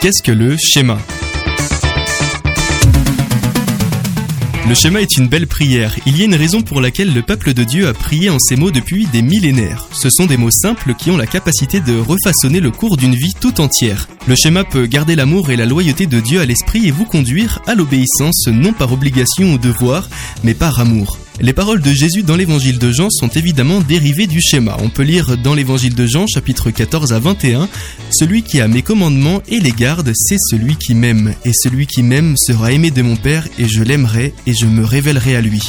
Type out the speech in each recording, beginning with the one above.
Qu'est-ce que le schéma? Le schéma est une belle prière. Il y a une raison pour laquelle le peuple de Dieu a prié en ces mots depuis des millénaires. Ce sont des mots simples qui ont la capacité de refaçonner le cours d'une vie tout entière. Le schéma peut garder l'amour et la loyauté de Dieu à l'esprit et vous conduire à l'obéissance non par obligation ou devoir, mais par amour. Les paroles de Jésus dans l'évangile de Jean sont évidemment dérivées du schéma. On peut lire dans l'évangile de Jean chapitre 14 à 21, Celui qui a mes commandements et les garde, c'est celui qui m'aime. Et celui qui m'aime sera aimé de mon Père et je l'aimerai et je me révélerai à lui.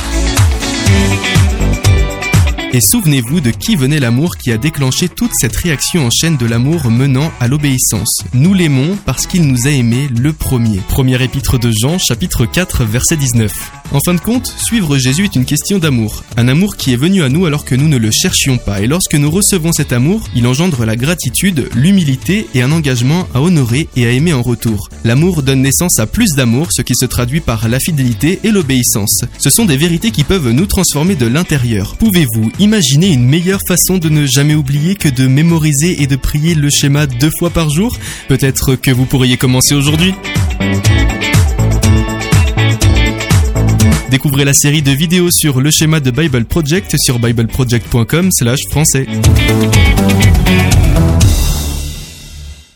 Et souvenez-vous de qui venait l'amour qui a déclenché toute cette réaction en chaîne de l'amour menant à l'obéissance. Nous l'aimons parce qu'il nous a aimés le premier. Premier épître de Jean, chapitre 4, verset 19. En fin de compte, suivre Jésus est une question d'amour. Un amour qui est venu à nous alors que nous ne le cherchions pas. Et lorsque nous recevons cet amour, il engendre la gratitude, l'humilité et un engagement à honorer et à aimer en retour. L'amour donne naissance à plus d'amour, ce qui se traduit par la fidélité et l'obéissance. Ce sont des vérités qui peuvent nous transformer de l'intérieur. Pouvez-vous imaginer une meilleure façon de ne jamais oublier que de mémoriser et de prier le schéma deux fois par jour? Peut-être que vous pourriez commencer aujourd'hui Découvrez la série de vidéos sur le schéma de Bible Project sur bibleproject.com/français.